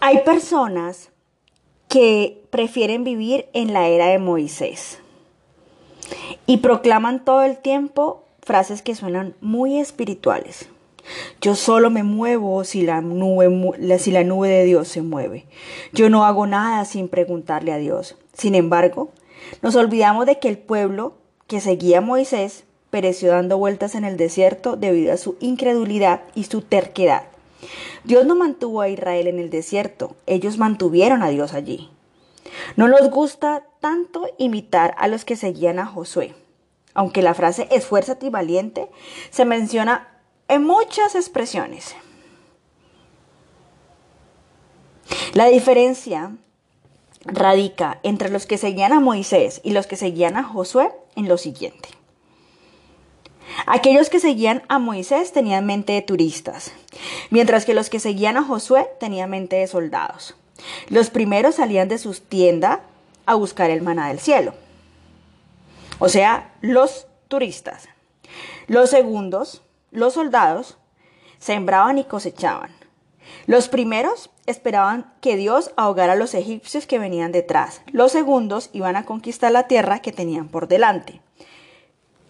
Hay personas que prefieren vivir en la era de Moisés y proclaman todo el tiempo frases que suenan muy espirituales. Yo solo me muevo si la, nube, si la nube de Dios se mueve. Yo no hago nada sin preguntarle a Dios. Sin embargo, nos olvidamos de que el pueblo que seguía a Moisés pereció dando vueltas en el desierto debido a su incredulidad y su terquedad. Dios no mantuvo a Israel en el desierto, ellos mantuvieron a Dios allí. No nos gusta tanto imitar a los que seguían a Josué. Aunque la frase esfuérzate y valiente se menciona en muchas expresiones. La diferencia radica entre los que seguían a Moisés y los que seguían a Josué en lo siguiente. Aquellos que seguían a Moisés tenían mente de turistas, mientras que los que seguían a Josué tenían mente de soldados. Los primeros salían de sus tiendas a buscar el maná del cielo, o sea, los turistas. Los segundos, los soldados, sembraban y cosechaban. Los primeros esperaban que Dios ahogara a los egipcios que venían detrás. Los segundos iban a conquistar la tierra que tenían por delante.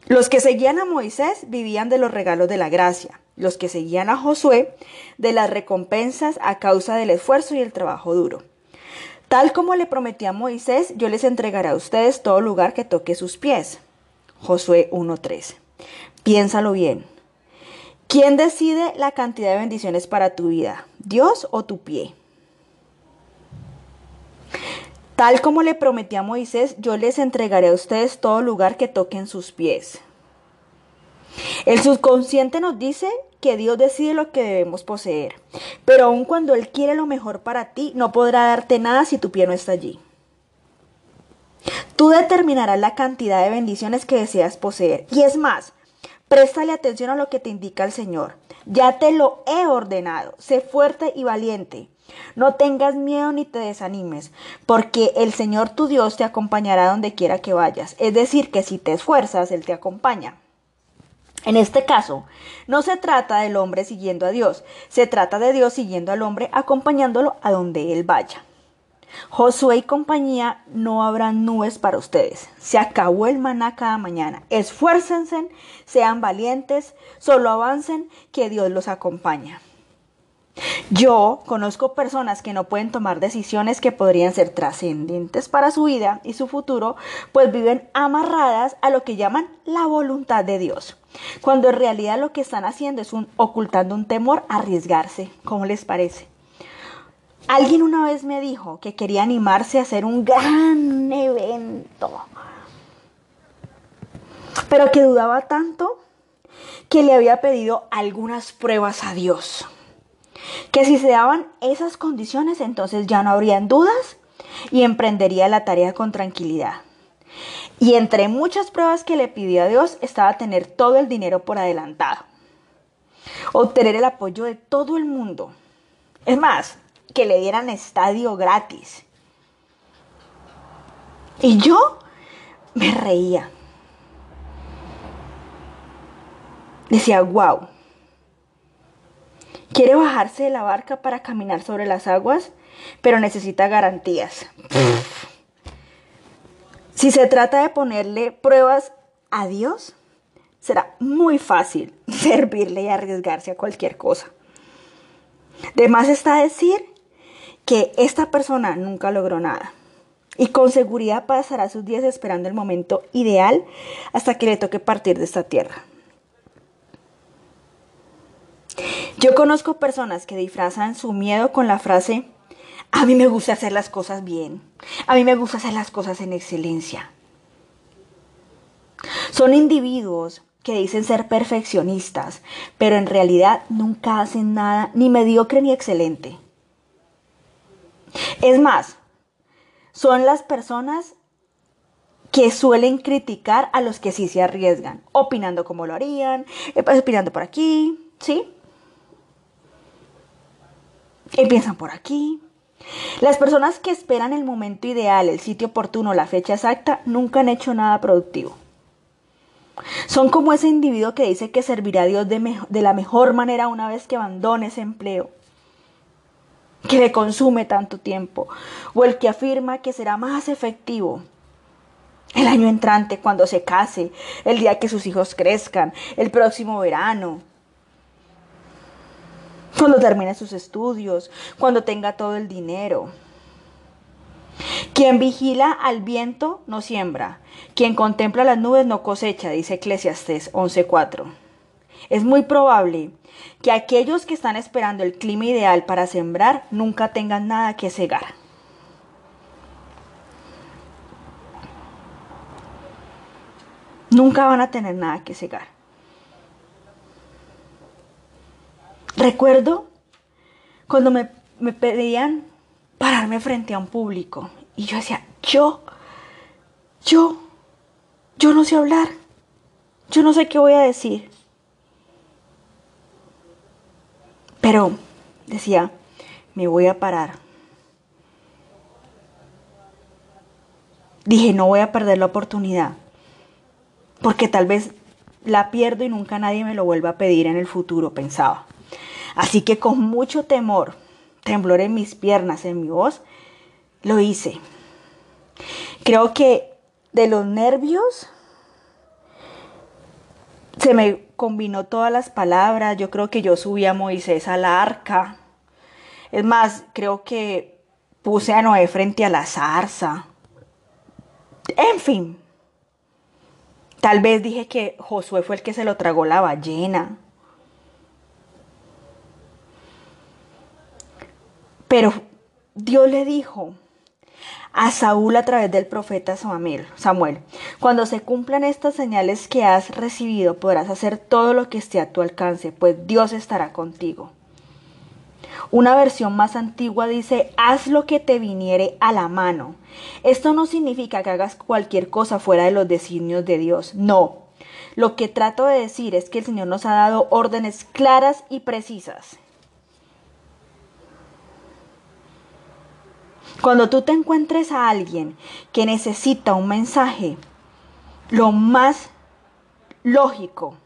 Los que seguían a Moisés vivían de los regalos de la gracia, los que seguían a Josué de las recompensas a causa del esfuerzo y el trabajo duro. Tal como le prometí a Moisés, yo les entregaré a ustedes todo lugar que toque sus pies. Josué 1.3. Piénsalo bien. ¿Quién decide la cantidad de bendiciones para tu vida? ¿Dios o tu pie? Tal como le prometí a Moisés, yo les entregaré a ustedes todo lugar que toquen sus pies. El subconsciente nos dice que Dios decide lo que debemos poseer, pero aun cuando Él quiere lo mejor para ti, no podrá darte nada si tu pie no está allí. Tú determinarás la cantidad de bendiciones que deseas poseer. Y es más, préstale atención a lo que te indica el Señor. Ya te lo he ordenado. Sé fuerte y valiente. No tengas miedo ni te desanimes, porque el Señor tu Dios te acompañará donde quiera que vayas. Es decir, que si te esfuerzas, Él te acompaña. En este caso, no se trata del hombre siguiendo a Dios, se trata de Dios siguiendo al hombre, acompañándolo a donde Él vaya. Josué y compañía no habrán nubes para ustedes. Se acabó el maná cada mañana. Esfuércense, sean valientes, solo avancen, que Dios los acompaña. Yo conozco personas que no pueden tomar decisiones que podrían ser trascendentes para su vida y su futuro, pues viven amarradas a lo que llaman la voluntad de Dios, cuando en realidad lo que están haciendo es ocultando un temor a arriesgarse. ¿Cómo les parece? Alguien una vez me dijo que quería animarse a hacer un gran evento, pero que dudaba tanto que le había pedido algunas pruebas a Dios que si se daban esas condiciones entonces ya no habrían dudas y emprendería la tarea con tranquilidad. Y entre muchas pruebas que le pidió a Dios estaba tener todo el dinero por adelantado, obtener el apoyo de todo el mundo, es más, que le dieran estadio gratis. Y yo me reía. Decía, wow, Quiere bajarse de la barca para caminar sobre las aguas, pero necesita garantías. si se trata de ponerle pruebas a Dios, será muy fácil servirle y arriesgarse a cualquier cosa. De más está decir que esta persona nunca logró nada y con seguridad pasará sus días esperando el momento ideal hasta que le toque partir de esta tierra. Yo conozco personas que disfrazan su miedo con la frase, a mí me gusta hacer las cosas bien, a mí me gusta hacer las cosas en excelencia. Son individuos que dicen ser perfeccionistas, pero en realidad nunca hacen nada ni mediocre ni excelente. Es más, son las personas que suelen criticar a los que sí se arriesgan, opinando como lo harían, eh, pues, opinando por aquí, ¿sí? Empiezan por aquí. Las personas que esperan el momento ideal, el sitio oportuno, la fecha exacta, nunca han hecho nada productivo. Son como ese individuo que dice que servirá a Dios de, de la mejor manera una vez que abandone ese empleo. que le consume tanto tiempo, o el que afirma que será más efectivo el año entrante cuando se case, el día que sus hijos crezcan, el próximo verano, cuando termine sus estudios, cuando tenga todo el dinero. Quien vigila al viento no siembra, quien contempla las nubes no cosecha, dice Eclesiastes 11:4. Es muy probable que aquellos que están esperando el clima ideal para sembrar nunca tengan nada que cegar. Nunca van a tener nada que cegar. Recuerdo cuando me, me pedían pararme frente a un público y yo decía, yo, yo, yo no sé hablar, yo no sé qué voy a decir. Pero decía, me voy a parar. Dije, no voy a perder la oportunidad, porque tal vez la pierdo y nunca nadie me lo vuelva a pedir en el futuro, pensaba. Así que con mucho temor, temblor en mis piernas, en mi voz, lo hice. Creo que de los nervios se me combinó todas las palabras. Yo creo que yo subí a Moisés a la arca. Es más, creo que puse a Noé frente a la zarza. En fin. Tal vez dije que Josué fue el que se lo tragó la ballena. Pero Dios le dijo a Saúl a través del profeta Samuel, cuando se cumplan estas señales que has recibido, podrás hacer todo lo que esté a tu alcance, pues Dios estará contigo. Una versión más antigua dice, haz lo que te viniere a la mano. Esto no significa que hagas cualquier cosa fuera de los designios de Dios, no. Lo que trato de decir es que el Señor nos ha dado órdenes claras y precisas. Cuando tú te encuentres a alguien que necesita un mensaje, lo más lógico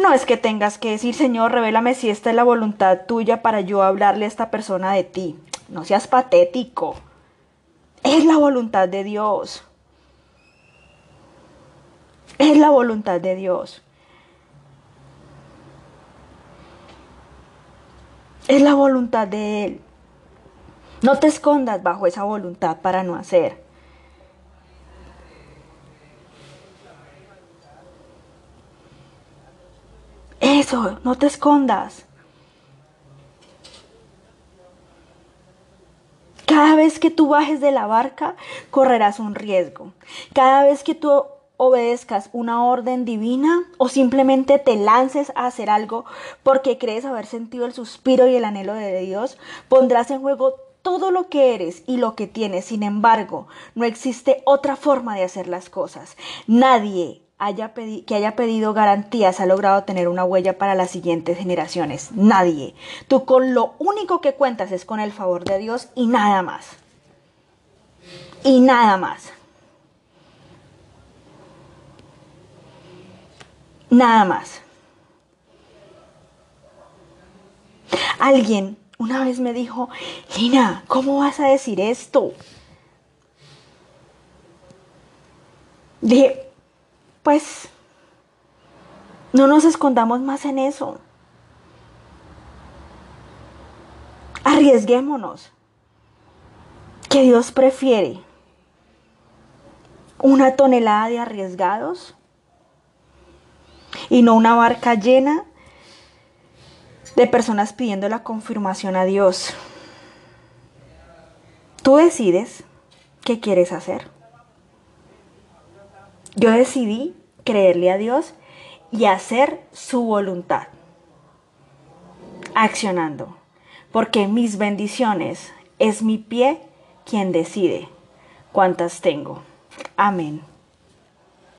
no es que tengas que decir, Señor, revélame si esta es la voluntad tuya para yo hablarle a esta persona de ti. No seas patético. Es la voluntad de Dios. Es la voluntad de Dios. Es la voluntad de Él. No te escondas bajo esa voluntad para no hacer. Eso, no te escondas. Cada vez que tú bajes de la barca, correrás un riesgo. Cada vez que tú obedezcas una orden divina o simplemente te lances a hacer algo porque crees haber sentido el suspiro y el anhelo de Dios, pondrás en juego todo lo que eres y lo que tienes. Sin embargo, no existe otra forma de hacer las cosas. Nadie haya que haya pedido garantías ha logrado tener una huella para las siguientes generaciones. Nadie. Tú con lo único que cuentas es con el favor de Dios y nada más. Y nada más. Nada más. Alguien una vez me dijo, Lina, ¿cómo vas a decir esto? Dije, pues, no nos escondamos más en eso. Arriesguémonos. Que Dios prefiere una tonelada de arriesgados y no una barca llena de personas pidiendo la confirmación a Dios. Tú decides qué quieres hacer. Yo decidí creerle a Dios y hacer su voluntad, accionando, porque mis bendiciones es mi pie quien decide cuántas tengo. Amén.